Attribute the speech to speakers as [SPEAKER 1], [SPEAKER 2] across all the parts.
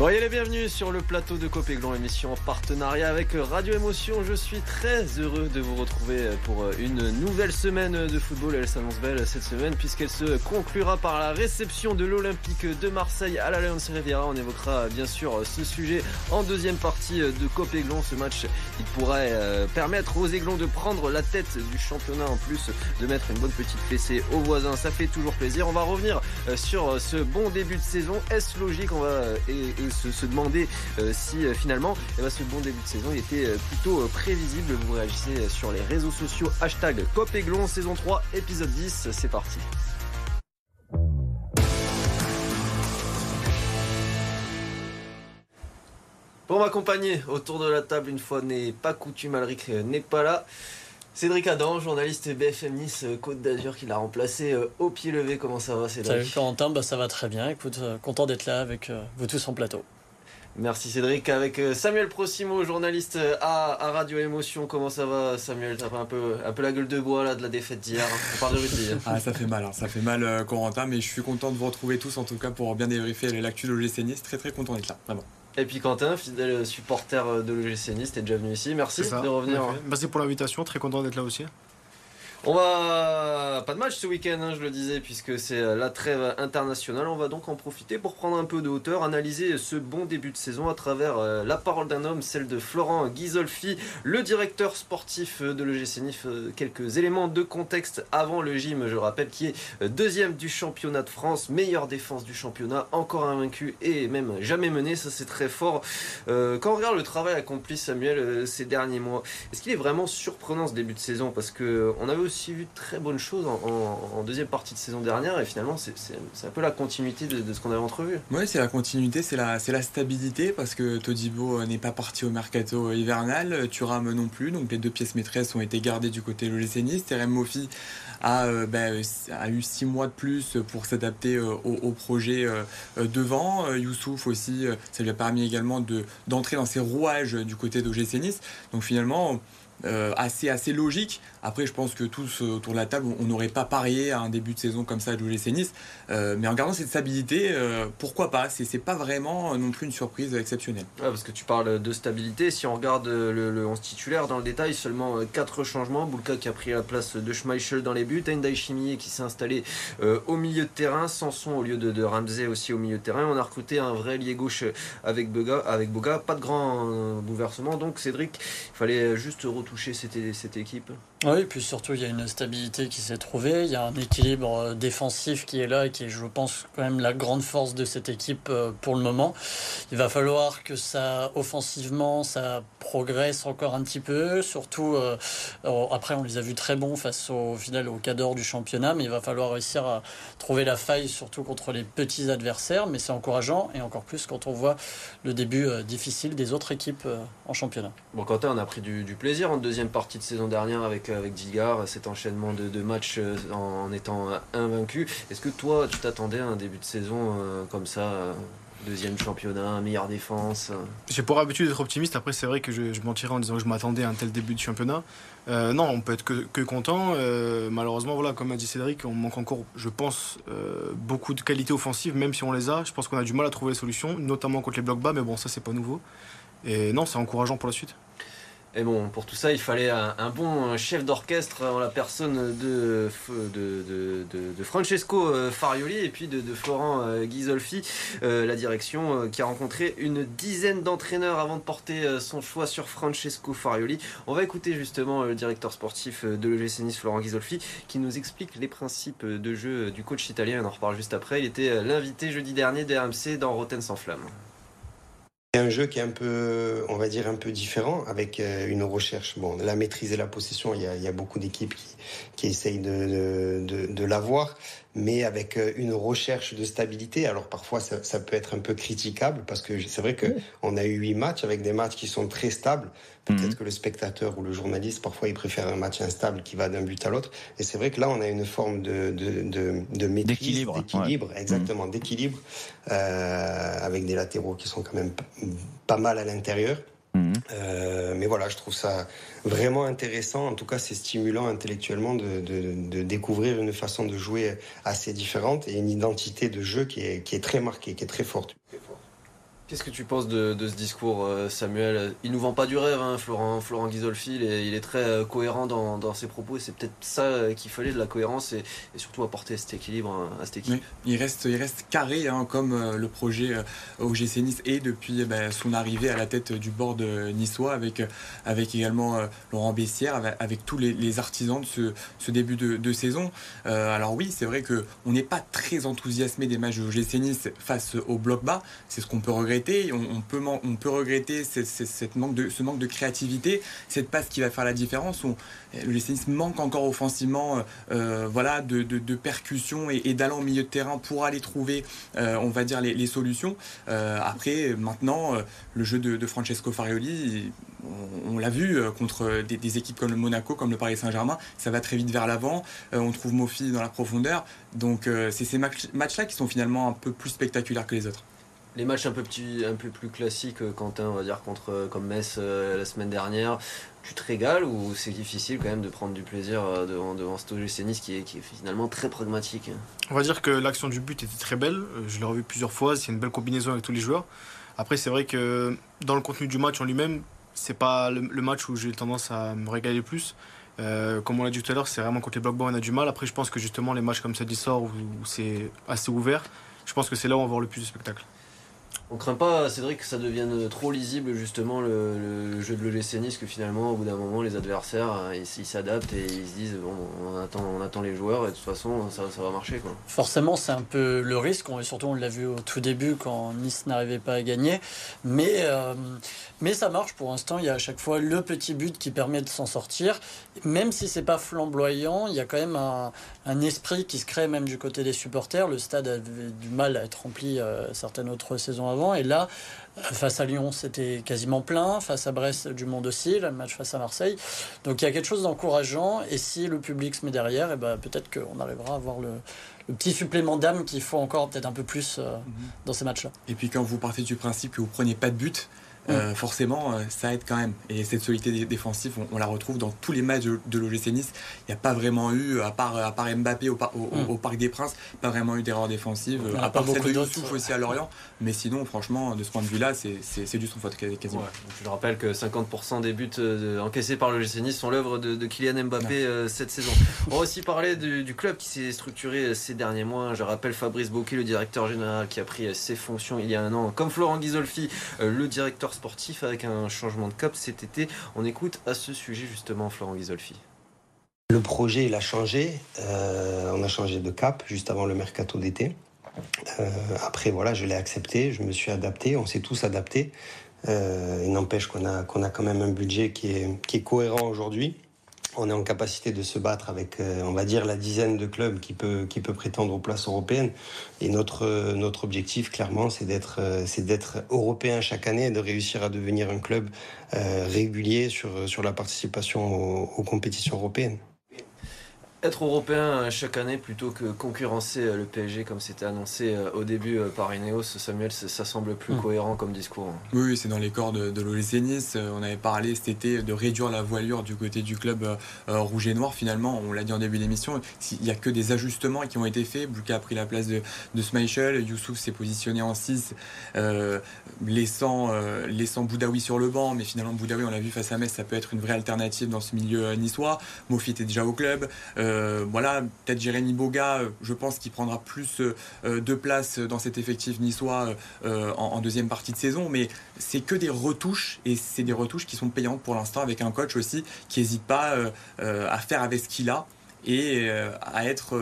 [SPEAKER 1] Soyez les bienvenus sur le plateau de Copéglon, émission en partenariat avec Radio Émotion. Je suis très heureux de vous retrouver pour une nouvelle semaine de football. Elle s'annonce belle cette semaine puisqu'elle se conclura par la réception de l'Olympique de Marseille à l'Alliance Riviera. On évoquera bien sûr ce sujet en deuxième partie de Copéglon. Ce match, il pourrait permettre aux Aiglons de prendre la tête du championnat en plus de mettre une bonne petite fessée aux voisins. Ça fait toujours plaisir. On va revenir sur ce bon début de saison. Est-ce logique? On va se, demander euh, si euh, finalement eh ben, ce bon début de saison était euh, plutôt prévisible. Vous réagissez sur les réseaux sociaux. Hashtag Cop saison 3, épisode 10. C'est parti. Pour m'accompagner autour de la table, une fois n'est pas coutume, Alric n'est pas là. Cédric Adam, journaliste BFM Nice euh, Côte d'Azur, qui l'a remplacé euh, au pied levé. Comment ça va, Cédric
[SPEAKER 2] Salut Corentin, bah, ça va très bien. Écoute, euh, content d'être là avec vous tous en plateau.
[SPEAKER 1] Merci Cédric. Avec Samuel Procimo, journaliste à, Radio Émotion. Comment ça va Samuel? T'as un peu, un peu la gueule de bois là, de la défaite d'hier. Hein? On parle de rugby.
[SPEAKER 3] Hein. ah, ça fait mal, hein. ça fait mal Corentin, mais je suis content de vous retrouver tous en tout cas pour bien débriefer l'actu de l'OGC Nice. Très très content d'être là, vraiment.
[SPEAKER 1] Et puis Quentin, fidèle supporter de l'OGC Nice, t'es déjà venu ici. Merci de revenir.
[SPEAKER 4] Merci pour l'invitation, très content d'être là aussi.
[SPEAKER 1] On va pas de match ce week-end, hein, je le disais, puisque c'est euh, la trêve internationale. On va donc en profiter pour prendre un peu de hauteur, analyser ce bon début de saison à travers euh, la parole d'un homme, celle de Florent Ghisolfi, le directeur sportif de l'EGC Nif. Euh, quelques éléments de contexte avant le gym, je rappelle, qui est deuxième du championnat de France, meilleure défense du championnat, encore invaincu et même jamais mené. Ça, c'est très fort. quand on regarde le travail accompli, Samuel, ces derniers mois, est-ce qu'il est vraiment surprenant ce début de saison? Parce que on avait vu de très bonnes choses en, deuxième partie de saison dernière et finalement c'est un peu la continuité de, ce qu'on avait entrevu.
[SPEAKER 3] Oui, c'est la continuité, c'est la, la stabilité parce que Todibo n'est pas parti au mercato hivernal, Thuram non plus, donc les deux pièces maîtresses ont été gardées du côté Lolesséniste. Terem Mofi a, euh, ben, a, eu six mois de plus pour s'adapter euh, au, projet euh, devant. Youssouf aussi, ça lui a permis également d'entrer dans ses rouages du côté d'OGC Nice. Donc finalement, assez, assez logique après, je pense que tous euh, autour de la table, on n'aurait pas parié à un début de saison comme ça de l'OGC Nice. Euh, mais en gardant cette stabilité, euh, pourquoi pas? C'est pas vraiment non plus une surprise exceptionnelle.
[SPEAKER 1] parce que tu parles de stabilité. Si on regarde le, le 11 titulaire dans le détail, seulement 4 changements. Boulka qui a pris la place de Schmeichel dans les buts. Endai Chimier qui s'est installé au milieu de terrain. Sanson au lieu de, Ramsey aussi au milieu de terrain. On a recruté un vrai lié gauche avec Boga. Pas de grand bouleversement. Donc, Cédric, il fallait juste retoucher cette équipe.
[SPEAKER 2] Oui, puis surtout, il y a une stabilité qui s'est trouvée, il y a un équilibre euh, défensif qui est là et qui est, je pense, quand même la grande force de cette équipe euh, pour le moment. Il va falloir que ça, offensivement, ça progresse encore un petit peu, surtout, euh, après, on les a vus très bons face au final au cadre du championnat, mais il va falloir réussir à trouver la faille, surtout contre les petits adversaires, mais c'est encourageant, et encore plus quand on voit le début difficile des autres équipes en championnat.
[SPEAKER 1] Bon, Quentin, on a pris du, du plaisir en deuxième partie de saison dernière avec avec Digard, cet enchaînement de, matchs euh, en, étant invaincu. Est-ce que toi, tu t'attendais à un début de saison euh, comme ça euh, Deuxième championnat, meilleure défense.
[SPEAKER 4] J'ai pour habitude d'être optimiste. Après, c'est vrai que je, je mentirais en disant que je m'attendais à un tel début de championnat. non, on peut être que, content. malheureusement, voilà, comme a dit Cédric, on manque encore, je pense, beaucoup de qualités offensives, même si on les a. Je pense qu'on a du mal à trouver les solutions, notamment contre les blocs bas, mais bon, ça, c'est pas nouveau. Et non, c'est encourageant pour la suite.
[SPEAKER 1] Et bon, pour tout ça, il fallait un, bon chef d'orchestre en la personne de, de, Francesco euh, Farioli et puis de, Florent euh, Ghisolfi, euh, la direction qui a rencontré une dizaine d'entraîneurs avant de porter son choix sur Francesco Farioli. On va écouter justement le directeur sportif de l'EGC Florent Ghisolfi, qui nous explique les principes de jeu du coach italien. On en reparle juste après. Il était l'invité jeudi dernier des RMC dans Rotten sans flamme.
[SPEAKER 5] C'est un jeu qui est un peu, on va dire, un peu différent avec euh, une recherche. Bon, la maîtrise et la possession, il y a, il y a beaucoup d'équipes qui, qui essayent de, de, de, l'avoir, mais avec euh, une recherche de stabilité. Alors parfois, ça, ça peut être un peu critiquable parce que c'est vrai qu'on a eu huit matchs avec des matchs qui sont très stables. Peut-être mhm. que le spectateur ou le journaliste, parfois, il préfère un match instable qui va d'un but à l'autre. Et c'est vrai que là, on a une forme de, de, de, de maîtrise, d'équilibre, exactement, mhm. d'équilibre, euh, avec des latéraux qui sont quand même pas mal à l'intérieur. Mhm. Euh, mais voilà, je trouve ça vraiment intéressant. En tout cas, c'est stimulant intellectuellement de, de, découvrir une façon de jouer assez différente et une identité de jeu qui est, qui est très marquée, qui est très forte.
[SPEAKER 1] Qu'est-ce que tu penses de, ce discours, euh, Samuel? Il nous vend pas du rêve, hein, Florent, Florent Ghisolfi, il est, très euh, cohérent dans, ses propos et c'est peut-être ça euh, qu'il fallait, de la cohérence et, surtout apporter cet équilibre hein, à cette équipe.
[SPEAKER 3] il, reste, il reste carré, hein, comme le projet OGC Nice est depuis ben, son arrivée à la tête du board niçois, avec, avec également Laurent Bessière, avec, tous les, artisans de ce, début de, saison. alors oui, c'est vrai qu'on n'est pas très enthousiasmé des matchs de OGC Nice face au bloc bas, c'est ce qu'on peut regretter on, peut, regretter ce manque de créativité, cette passe qui va faire la différence. le GC manque encore offensivement euh, euh, de, percussion et, d'allant au milieu de terrain pour aller trouver, euh, les, solutions. après, maintenant, le jeu de, Francesco Farioli, on, l'a vu contre des, équipes comme le Monaco, comme le Paris Saint-Germain, ça va très vite vers l'avant. on trouve Mofi dans la profondeur. Donc, c'est ces matchs-là qui sont finalement un peu plus spectaculaires que les autres
[SPEAKER 1] les matchs un peu, plus classiques, euh, Quentin, on va dire, contre euh, comme Metz euh, la semaine dernière, tu te régales ou c'est difficile quand même de prendre du plaisir devant, devant ce Nice qui est, finalement très pragmatique?
[SPEAKER 4] On va dire que l'action du but était très belle, je l'ai revu plusieurs fois, c'est une belle combinaison avec tous les joueurs. Après, c'est vrai que dans le contenu du match en lui-même, c'est pas le, match où j'ai tendance à me régaler plus. comme on l'a dit tout à l'heure, c'est vraiment contre les blocs on a du mal. Après, je pense que justement, les matchs comme ça sort où, où c'est assez ouvert, je pense que c'est là où on va voir le plus de spectacle.
[SPEAKER 1] On craint pas, Cédric, que ça devienne trop lisible justement le, jeu de l'OGC Nice, que finalement au bout d'un moment les adversaires euh, ils s'adaptent et ils se disent bon on attend, les joueurs et de toute façon ça, va marcher quoi.
[SPEAKER 2] Forcément c'est un peu le risque, surtout on l'a vu au tout début quand Nice n'arrivait pas à gagner, mais, euh, mais ça marche pour l'instant, il y a à chaque fois le petit but qui permet de s'en sortir, même si c'est pas flamboyant, il y a quand même un, esprit qui se crée même du côté des supporters, le stade avait du mal à être rempli euh, certaines autres saisons avant et là, face à Lyon, c'était quasiment plein. Face à Brest, du monde aussi. Le match face à Marseille. Donc il y a quelque chose d'encourageant. Et si le public se met derrière, et eh ben, peut-être qu'on arrivera à avoir le, petit supplément d'âme qu'il faut encore peut-être un peu plus euh, mhm. dans ces matchs-là.
[SPEAKER 3] Et puis quand vous partez du principe que vous prenez pas de but, euh, forcément, euh, ça aide quand même. Et cette solidité défensive, on, la retrouve dans tous les matchs de, l'OGC Nice. Il n'y a pas vraiment eu, à part, à part Mbappé au, au, Parc des Princes, pas vraiment eu d'erreur défensive. à part celle de Youssouf aussi à Lorient. Mais sinon, franchement, de ce point de vue-là, c'est du son faute quasiment.
[SPEAKER 1] je rappelle que 50% des buts euh, encaissés par l'OGC Nice sont l'œuvre de, Kylian Mbappé cette saison. On va aussi parler du, club qui s'est structuré ces derniers mois. Je rappelle Fabrice Bocquet, le directeur général, qui a pris ses fonctions il y a un an, comme Florent Ghisolfi, le directeur avec un changement de cap cet été. On écoute à ce sujet justement Florent Ghisolfi.
[SPEAKER 5] Le projet, il a changé. Euh, on a changé de cap juste avant le mercato d'été. Euh, après, voilà, je l'ai accepté, je me suis adapté, on s'est tous adaptés. Euh, il n'empêche qu'on a, a quand même un budget qui est, qui est cohérent aujourd'hui on est en capacité de se battre avec, euh, on va dire, la dizaine de clubs qui peut, qui peut prétendre aux places européennes. Et notre, notre objectif, clairement, c'est d'être, euh, c'est d'être européen chaque année et de réussir à devenir un club euh, régulier sur, sur la participation aux compétitions européennes
[SPEAKER 1] être européen euh, chaque année plutôt que concurrencer euh, le PSG comme c'était annoncé euh, au début par Ineos, Samuel, ça semble plus hmm. cohérent comme discours. Hein.
[SPEAKER 3] Oui, c'est dans les corps de, de l'OGC Nice. On avait parlé cet été de réduire la voilure du côté du club rouge et noir. Finalement, on l'a dit en début d'émission, il n'y a que des ajustements qui ont été faits. Bouka a pris la place de, de Youssouf s'est positionné en 6, laissant, laissant Boudaoui sur le banc. Mais finalement, Boudaoui, on l'a vu face à Metz, ça peut être une vraie alternative dans ce milieu niçois. Mofi était déjà au club. Euh, voilà, peut-être Jérémy Boga, euh, je pense qu'il prendra plus euh, de place dans cet effectif niçois en, deuxième partie de saison, mais c'est que des retouches et c'est des retouches qui sont payantes pour l'instant avec un coach aussi qui n'hésite pas à faire avec ce qu'il a et à être,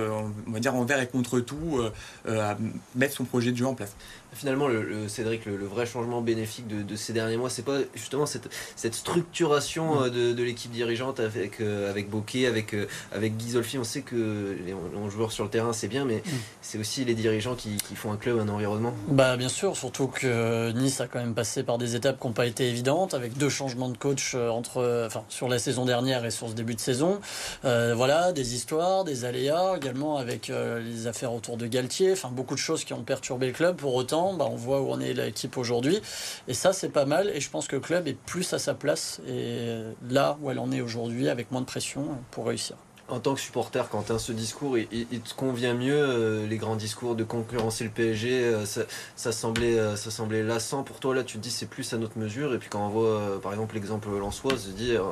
[SPEAKER 3] dire, envers et contre tout, à mettre son projet de jeu en place
[SPEAKER 1] finalement, le, Cédric, le, vrai changement bénéfique de, ces derniers mois, c'est pas justement cette, cette structuration mm. euh, de, l'équipe dirigeante avec, euh, avec Bokeh, avec, euh, avec Ghisolfi. On sait que les, joueurs sur le terrain, c'est bien, mais mm. c'est aussi les dirigeants qui, font un club, un environnement.
[SPEAKER 2] Bah, bien sûr, surtout que Nice a quand même passé par des étapes qui n'ont pas été évidentes, avec deux changements de coach entre, enfin, sur la saison dernière et sur ce début de saison. voilà, des histoires, des aléas, également avec les affaires autour de Galtier, enfin, beaucoup de choses qui ont perturbé le club. Pour autant, bah, on voit où on est l'équipe aujourd'hui. Et ça, c'est pas mal. Et je pense que le club est plus à sa place et là où elle en est aujourd'hui, avec moins de pression pour réussir.
[SPEAKER 1] En tant que supporter, Quentin, ce discours, il, il te convient mieux, euh, les grands discours de concurrencer le PSG, euh, ça, ça, semblait, euh, ça semblait lassant pour toi, là tu te dis c'est plus à notre mesure, et puis quand on voit par exemple l'exemple Lançois se dire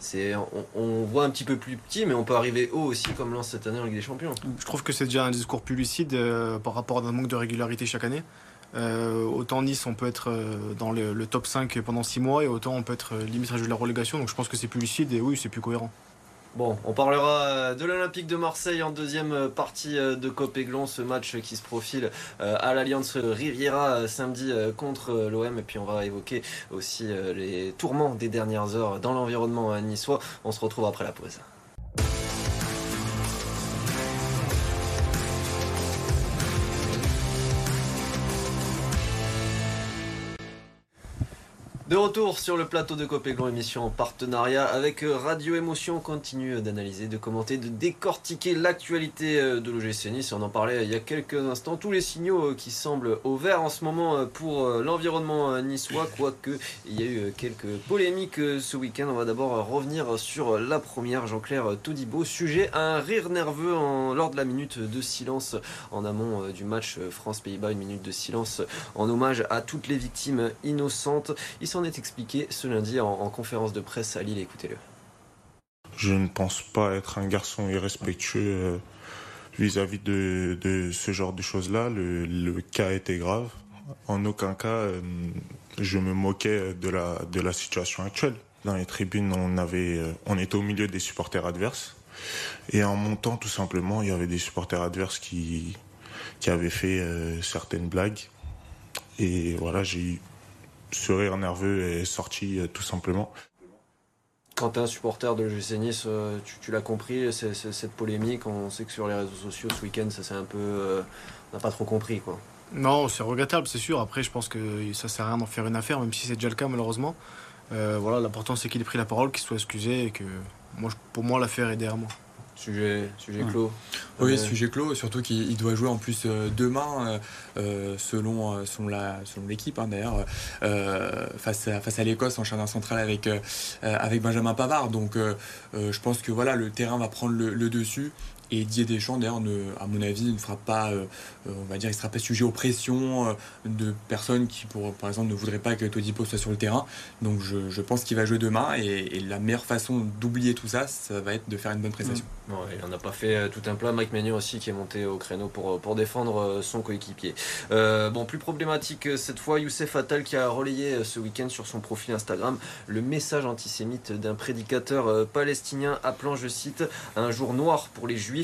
[SPEAKER 1] c'est on, on, voit un petit peu plus petit, mais on peut arriver haut aussi comme Lens cette année en Ligue des Champions.
[SPEAKER 4] Je trouve que c'est déjà un discours plus lucide par rapport à un manque de régularité chaque année. Euh, autant Nice, on peut être dans le, top 5 pendant 6 mois et autant on peut être limite à de la relégation. Donc je pense que c'est plus lucide et oui, c'est plus cohérent.
[SPEAKER 1] Bon, on parlera euh, de l'Olympique de Marseille en deuxième euh, partie euh, de Copéglon, ce match qui se profile à l'Alliance Riviera samedi contre l'OM. Et puis on va évoquer aussi les tourments des dernières heures dans l'environnement niçois. On se retrouve après la pause. De retour sur le plateau de Copéglon, émission en partenariat avec euh, Radio Émotion. On continue d'analyser, de commenter, de décortiquer l'actualité euh, de l'OGC Nice. On en parlait il y a quelques instants. Tous les signaux euh, qui semblent au vert en ce moment pour l'environnement niçois, quoique il y a eu quelques polémiques ce week-end. On va d'abord revenir sur la première, Jean-Claire Todibo. Sujet à un rire nerveux lors de la minute de silence en amont du match France-Pays-Bas. Une minute de silence en hommage à toutes les victimes innocentes. Est expliqué ce lundi en, en conférence de presse à Lille. Écoutez-le.
[SPEAKER 6] Je ne pense pas être un garçon irrespectueux euh, vis-à-vis de, ce genre de choses-là. Le, le, cas était grave. En aucun cas, euh, je me moquais de la, de la situation actuelle. Dans les tribunes, on, avait, euh, on était au milieu des supporters adverses. Et en montant, tout simplement, il y avait des supporters adverses qui, qui avaient fait certaines blagues. Et voilà, j'ai eu ce rire nerveux est sorti euh, tout simplement.
[SPEAKER 1] Quand tu es un supporter de Nice, euh, tu, tu l'as compris, cette polémique, on sait que sur les réseaux sociaux ce week-end, ça c'est un peu. Euh, on n'a pas trop compris quoi.
[SPEAKER 4] Non, c'est regrettable, c'est sûr. Après, je pense que ça sert à rien d'en faire une affaire, même si c'est déjà le cas malheureusement. Euh, voilà, l'important c'est qu'il ait pris la parole, qu'il soit excusé et que moi, pour moi, l'affaire est derrière moi.
[SPEAKER 1] Sujet, sujet clos.
[SPEAKER 3] Oui, euh... sujet clos, surtout qu'il doit jouer en plus euh, demain, euh, selon, selon, la, selon l'équipe hein, d'ailleurs, euh, face à, face à l'Écosse en jardin central avec, avec Benjamin Pavard. Donc je pense que voilà, le terrain va prendre le, le dessus. Et Didier Deschamps, d'ailleurs, à mon avis, ne fera pas, euh, on va dire, il sera pas sujet aux pressions euh, de personnes qui, pour, par exemple, ne voudraient pas que Todipo soit sur le terrain. Donc, je, pense qu'il va jouer demain. Et, la meilleure façon d'oublier tout ça, ça va être de faire une bonne prestation.
[SPEAKER 1] Mmh. Ouais, il n'en a pas fait tout un plat. Mike Magnon aussi, qui est monté au créneau pour, pour défendre son coéquipier. Euh, bon, plus problématique cette fois, Youssef Attal qui a relayé ce week-end sur son profil Instagram le message antisémite d'un prédicateur palestinien appelant, je cite, un jour noir pour les juifs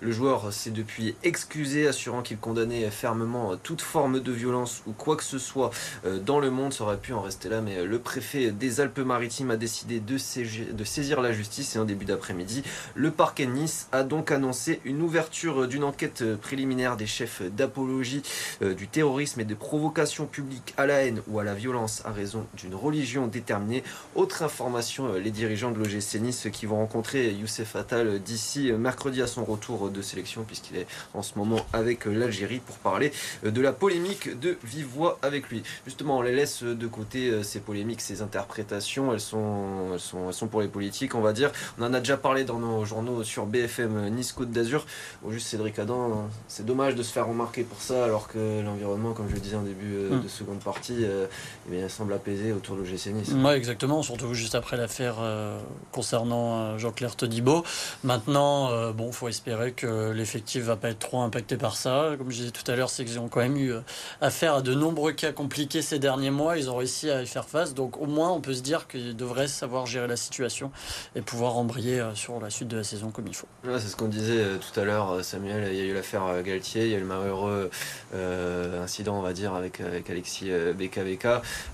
[SPEAKER 1] le joueur s'est depuis excusé, assurant qu'il condamnait fermement toute forme de violence ou quoi que ce soit euh, dans le monde. Ça aurait pu en rester là, mais le préfet des Alpes-Maritimes a décidé de saisir, la justice et en début d'après-midi, le parquet de Nice a donc annoncé une ouverture d'une enquête préliminaire des chefs d'apologie euh, du terrorisme et de provocation publique à la haine ou à la violence à raison d'une religion déterminée. Autre information, euh, les dirigeants de l'OGC Nice qui vont rencontrer Youssef Attal d'ici mercredi à son retour de sélection puisqu'il est en ce moment avec l'Algérie pour parler de la polémique de vive voix avec lui. Justement, on les laisse de côté euh, ces polémiques, ces interprétations, elles sont, elles sont, elles sont pour les politiques, on va dire. On en a déjà parlé dans nos journaux sur BFM Nice Côte d'Azur. Au juste Cédric Adam, c'est dommage de se faire remarquer pour ça alors que l'environnement, comme je le disais en début euh, de seconde partie, euh, eh bien, semble apaisé autour de l'OGC Nice.
[SPEAKER 2] Ouais, exactement, surtout juste après l'affaire euh, concernant Jean-Claire Todibo. Maintenant, bon, faut espérer que l'effectif va pas être trop impacté par ça. Comme je disais tout à l'heure, c'est qu'ils ont quand même eu affaire à de nombreux cas compliqués ces derniers mois. Ils ont réussi à y faire face. Donc au moins, on peut se dire qu'ils devraient savoir gérer la situation et pouvoir embrayer sur la suite de la saison comme il faut.
[SPEAKER 1] C'est ce qu'on disait tout à l'heure, Samuel. Il y a eu l'affaire Galtier, il y a eu le malheureux euh, incident, on va dire, avec, Alexis BKBK.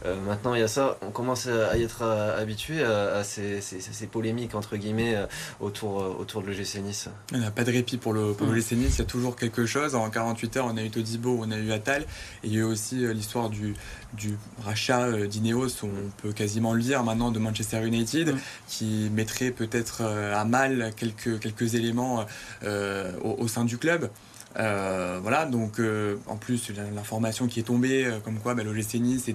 [SPEAKER 1] Euh, maintenant, il y a ça. On commence à y être habitué à, ces, polémiques, entre guillemets, autour, autour de l'OGC Nice.
[SPEAKER 3] Il n'y a pas de répit pour le, pour le Nice. Il y a toujours quelque chose. En 48 heures, on a eu Todibo, on a eu Attal. Et il y a eu aussi l'histoire du, du rachat d'Ineos, on peut quasiment le dire maintenant, de Manchester United, mmh. qui mettrait peut-être à mal quelques, quelques éléments euh, au, au, sein du club. Euh, voilà, donc euh, en plus l'information qui est tombée, euh, comme quoi bah, l'OGC Nice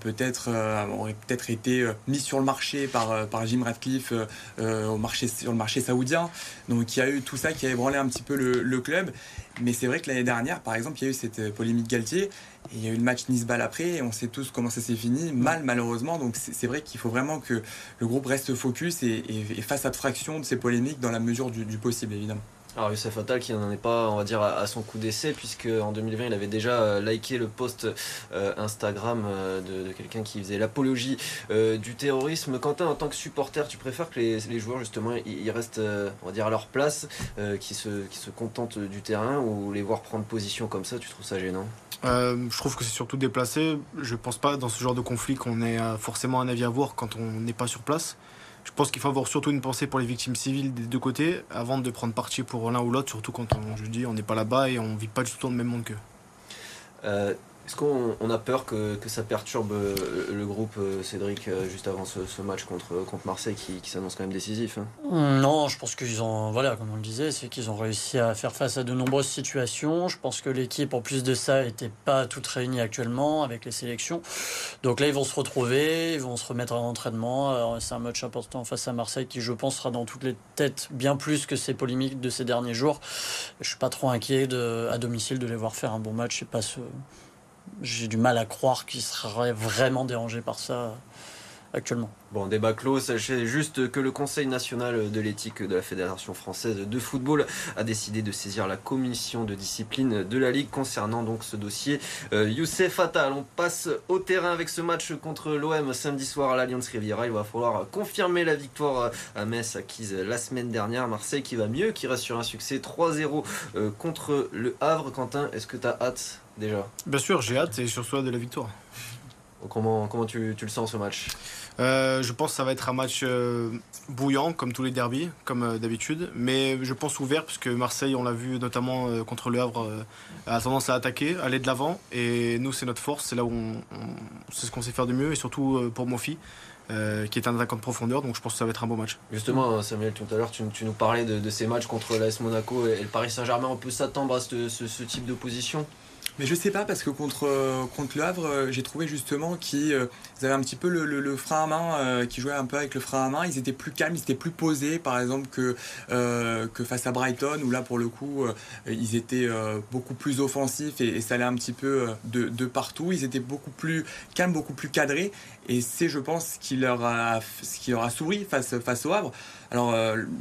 [SPEAKER 3] peut-être aurait peut-être été mis sur le marché par, Jim Radcliffe au marché, sur le marché saoudien. Donc il y a eu tout ça qui a ébranlé un petit peu le, club. Mais c'est vrai que l'année dernière, par exemple, il y a eu cette polémique Galtier. Et il y a eu le match Nice-Ball après, et on sait tous comment ça s'est fini, mal malheureusement. Donc c'est vrai qu'il faut vraiment que le groupe reste focus et, fasse abstraction de ces polémiques dans la mesure du possible, évidemment.
[SPEAKER 1] Alors Youssef Attal qui n'en est pas, on va dire, à, son coup d'essai, puisque en 2020 il avait déjà euh, liké le post euh, Instagram euh, de, quelqu'un qui faisait l'apologie du terrorisme. Quentin, en tant que supporter, tu préfères que les, joueurs justement ils restent, on va dire, à leur place, qui, se, qui se contentent du terrain, ou les voir prendre position comme ça, tu trouves ça gênant?
[SPEAKER 4] Je trouve que c'est surtout déplacé. Je pense pas dans ce genre de conflit qu'on ait forcément un avis à voir quand on n'est pas sur place. Je pense qu'il faut avoir surtout une pensée pour les victimes civiles des deux côtés avant de prendre parti pour l'un ou l'autre, surtout quand on, je dis, on n'est pas là-bas et on vit pas du tout dans le même monde qu'eux.
[SPEAKER 1] Euh, est-ce qu'on a peur que, ça perturbe euh, le groupe, euh, Cédric, euh, juste avant ce, match contre, Marseille qui, s'annonce quand même décisif hein?
[SPEAKER 2] Non, je pense qu'ils ont, voilà, comme on le disait, c'est qu'ils ont réussi à faire face à de nombreuses situations. Je pense que l'équipe, en plus de ça, n'était pas toute réunie actuellement avec les sélections. Donc là, ils vont se retrouver, ils vont se remettre à l'entraînement. C'est un match important face à Marseille qui, je pense, sera dans toutes les têtes bien plus que ces polémiques de ces derniers jours. Je suis pas trop inquiet à domicile de les voir faire un bon match et pas se j'ai du mal à croire qu'il serait vraiment dérangé par ça actuellement.
[SPEAKER 1] Bon, débat clos. Sachez juste que le Conseil national de l'éthique de la Fédération française de football a décidé de saisir la commission de discipline de la Ligue concernant donc ce dossier. Euh, Youssef Attal, on passe au terrain avec ce match contre l'OM samedi soir à l'Alliance Riviera. Il va falloir confirmer la victoire à Metz acquise la semaine dernière. Marseille qui va mieux, qui reste sur un succès 3-0 euh, contre le Havre. Quentin, est-ce que tu as hâte déjà?
[SPEAKER 4] Bien sûr, j'ai hâte et surtout de la victoire.
[SPEAKER 1] Comment, comment tu, tu le sens ce match?
[SPEAKER 4] Euh, je pense que ça va être un match euh, bouillant, comme tous les derbies, comme euh, d'habitude. Mais je pense ouvert, puisque Marseille, on l'a vu notamment contre le Havre, a tendance à attaquer, aller de l'avant. Et nous, c'est notre force, c'est là où on, c'est ce qu'on sait faire de mieux. Et surtout pour Mofi, qui est un attaquant de profondeur. Donc je pense que ça va être un beau match.
[SPEAKER 1] Justement, Samuel, tout à l'heure, tu, nous parlais de, ces matchs contre l'AS Monaco et, le Paris Saint-Germain. On peut s'attendre à ce, ce, ce type d'opposition
[SPEAKER 3] mais je sais pas parce que contre, euh, contre le Havre, euh, j'ai trouvé justement qu'ils euh, avaient un petit peu le, frein à main, qui jouait un peu avec le frein à main. Ils étaient plus calmes, ils étaient plus posés, par exemple que, que face à Brighton où là pour le coup ils étaient beaucoup plus offensifs et, ça allait un petit peu de, de, partout. Ils étaient beaucoup plus calmes, beaucoup plus cadrés et c'est je pense ce qui leur a ce qui leur a souri face face au Havre. Alors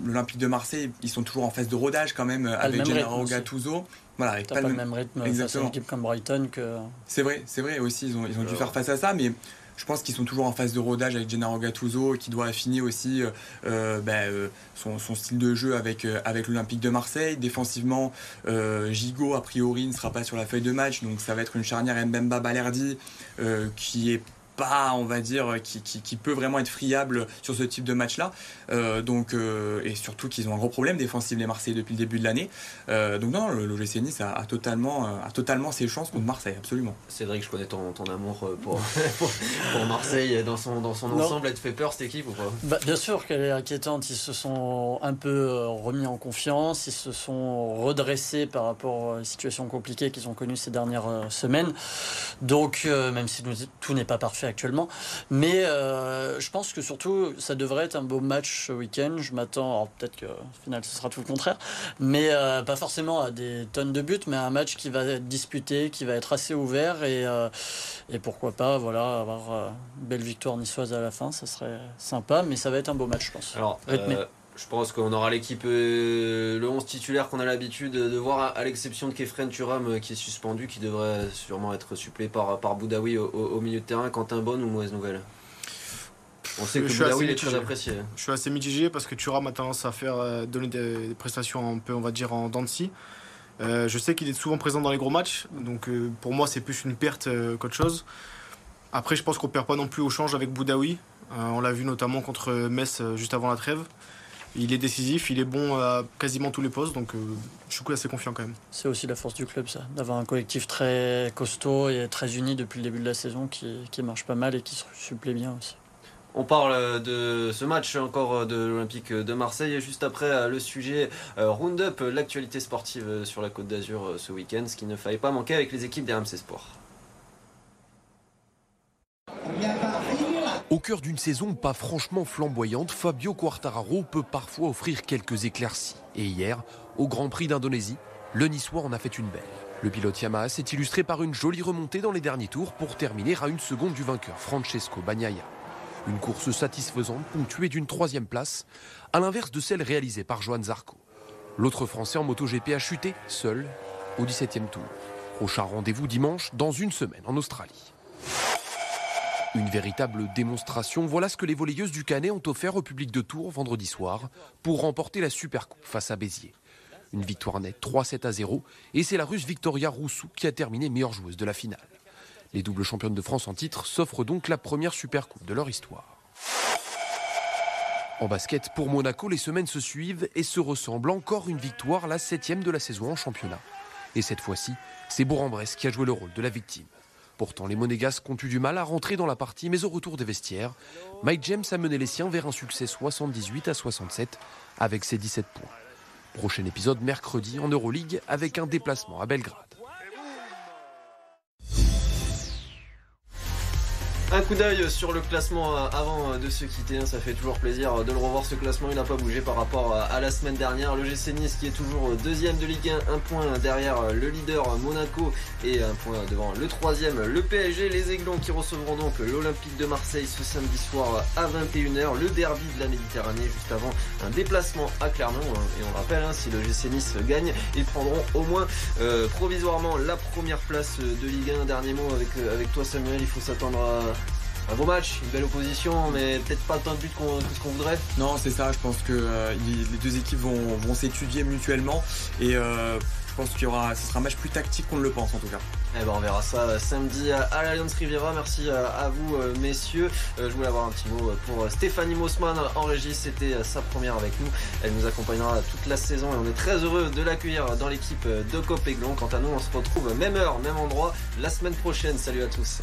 [SPEAKER 3] l'Olympique de Marseille, ils sont toujours en phase de rodage quand même avec Gennaro Gattuso.
[SPEAKER 2] Voilà, avec pas, le même rythme Exactement. face à une équipe comme Brighton que.
[SPEAKER 3] C'est vrai, c'est vrai aussi, ils ont, ils ont dû faire face à ça, mais je pense qu'ils sont toujours en phase de rodage avec Gennaro Gattuso qui doit affiner aussi euh, euh, euh, son, son, style de jeu avec, avec l'Olympique de Marseille. Défensivement, Gigot a priori ne sera pas sur la feuille de match, donc ça va être une charnière Mbemba Balerdi qui est pas, on va dire, qui, qui, peut vraiment être friable sur ce type de match-là. Euh, donc, euh, et surtout qu'ils ont un gros problème défensif les Marseillais depuis le début de l'année. Euh, donc non, l'OGC Nice a, totalement, a totalement ses chances contre Marseille, absolument.
[SPEAKER 1] Cédric, je connais ton, ton amour pour, pour, Marseille dans son, dans son ensemble. Elle te fait peur cette équipe ou pas?
[SPEAKER 2] Bah, Bien sûr qu'elle est inquiétante. Ils se sont un peu remis en confiance. Ils se sont redressés par rapport aux situations compliquées qu'ils ont connues ces dernières semaines. Donc, même si tout n'est pas parfait actuellement. Mais euh, je pense que surtout, ça devrait être un beau match ce week-end. Je m'attends, peut-être qu'au final, ce sera tout le contraire, mais euh, pas forcément à des tonnes de buts, mais à un match qui va être disputé, qui va être assez ouvert et, euh, et pourquoi pas, voilà, avoir une belle victoire niçoise à la fin, ça serait sympa, mais ça va être un beau match, je pense.
[SPEAKER 1] Alors, je pense qu'on aura l'équipe, le 11 titulaire qu'on a l'habitude de voir, à, l'exception de Kefren Turam qui est suspendu, qui devrait sûrement être supplé par, par Boudaoui au, milieu de terrain. Quentin Bonne ou mauvaise nouvelle? On sait que Boudaoui est très apprécié.
[SPEAKER 4] Je suis assez mitigé parce que Thuram a tendance à faire euh, donner des prestations un peu, on va dire, en dents. Euh, je sais qu'il est souvent présent dans les gros matchs, donc euh, pour moi c'est plus une perte qu'autre chose. Après, je pense qu'on perd pas non plus au change avec Boudaoui. on l'a vu notamment contre Metz juste avant la trêve. Il est décisif, il est bon à quasiment tous les postes, donc euh, je suis assez confiant quand même.
[SPEAKER 2] C'est aussi la force du club, ça, d'avoir un collectif très costaud et très uni depuis le début de la saison qui, qui marche pas mal et qui se supplée bien aussi.
[SPEAKER 1] On parle de ce match encore de l'Olympique de Marseille et juste après le sujet Roundup, l'actualité sportive sur la Côte d'Azur ce week-end, ce qui ne fallait pas manquer avec les équipes d'RMC Sport.
[SPEAKER 7] Au cœur d'une saison pas franchement flamboyante, Fabio Quartararo peut parfois offrir quelques éclaircies. Et hier, au Grand Prix d'Indonésie, le Niçois en a fait une belle. Le pilote Yamaha s'est illustré par une jolie remontée dans les derniers tours pour terminer à une seconde du vainqueur, Francesco Bagnaia. Une course satisfaisante, ponctuée d'une troisième place, à l'inverse de celle réalisée par Johan Zarco. L'autre Français en MotoGP a chuté, seul, au 17e tour. Prochain rendez-vous dimanche, dans une semaine, en Australie. Une véritable démonstration, voilà ce que les volleyeuses du Canet ont offert au public de Tours vendredi soir pour remporter la Supercoupe face à Béziers. Une victoire nette 3-7 à 0 et c'est la russe Victoria Roussou qui a terminé meilleure joueuse de la finale. Les doubles championnes de France en titre s'offrent donc la première Supercoupe de leur histoire. En basket, pour Monaco, les semaines se suivent et se ressemblent. Encore une victoire, la septième de la saison en championnat. Et cette fois-ci, c'est Bourg-en-Bresse qui a joué le rôle de la victime. Pourtant, les Monégasques ont eu du mal à rentrer dans la partie, mais au retour des vestiaires, Mike James a mené les siens vers un succès 78 à 67 avec ses 17 points. Prochain épisode mercredi en Euroleague avec un déplacement à Belgrade.
[SPEAKER 1] Un coup d'œil sur le classement euh, avant de se quitter, hein, ça fait toujours plaisir de le revoir ce classement, il n'a pas bougé par rapport à la semaine dernière. Le GC Nice qui est toujours deuxième de Ligue 1, un point derrière le leader Monaco et un point devant le troisième, le PSG. Les Aiglons qui recevront donc l'Olympique de Marseille ce samedi soir à 21h, le derby de la Méditerranée juste avant un déplacement à Clermont. Hein. Et on rappelle, hein, si le GC Nice gagne, ils prendront au moins euh, provisoirement la première place de Ligue 1. Dernier mot euh, avec toi Samuel, il faut s'attendre à un beau match, une belle opposition, mais peut-être pas tant de buts qu'on qu'on voudrait.
[SPEAKER 3] Non, c'est ça. Je pense que euh, les deux équipes vont, vont s'étudier mutuellement et euh, je pense qu'il y aura, ce sera un match plus tactique qu'on ne le pense en tout cas.
[SPEAKER 1] Eh ben on verra ça euh, samedi à l'Alliance Riviera. Merci à vous messieurs. Je voulais avoir un petit mot pour Stéphanie Mossman en régie. C'était sa première avec nous. Elle nous accompagnera toute la saison et on est très heureux de l'accueillir dans l'équipe de Copéglon. Quant à nous, on se retrouve même heure, même endroit la semaine prochaine. Salut à tous.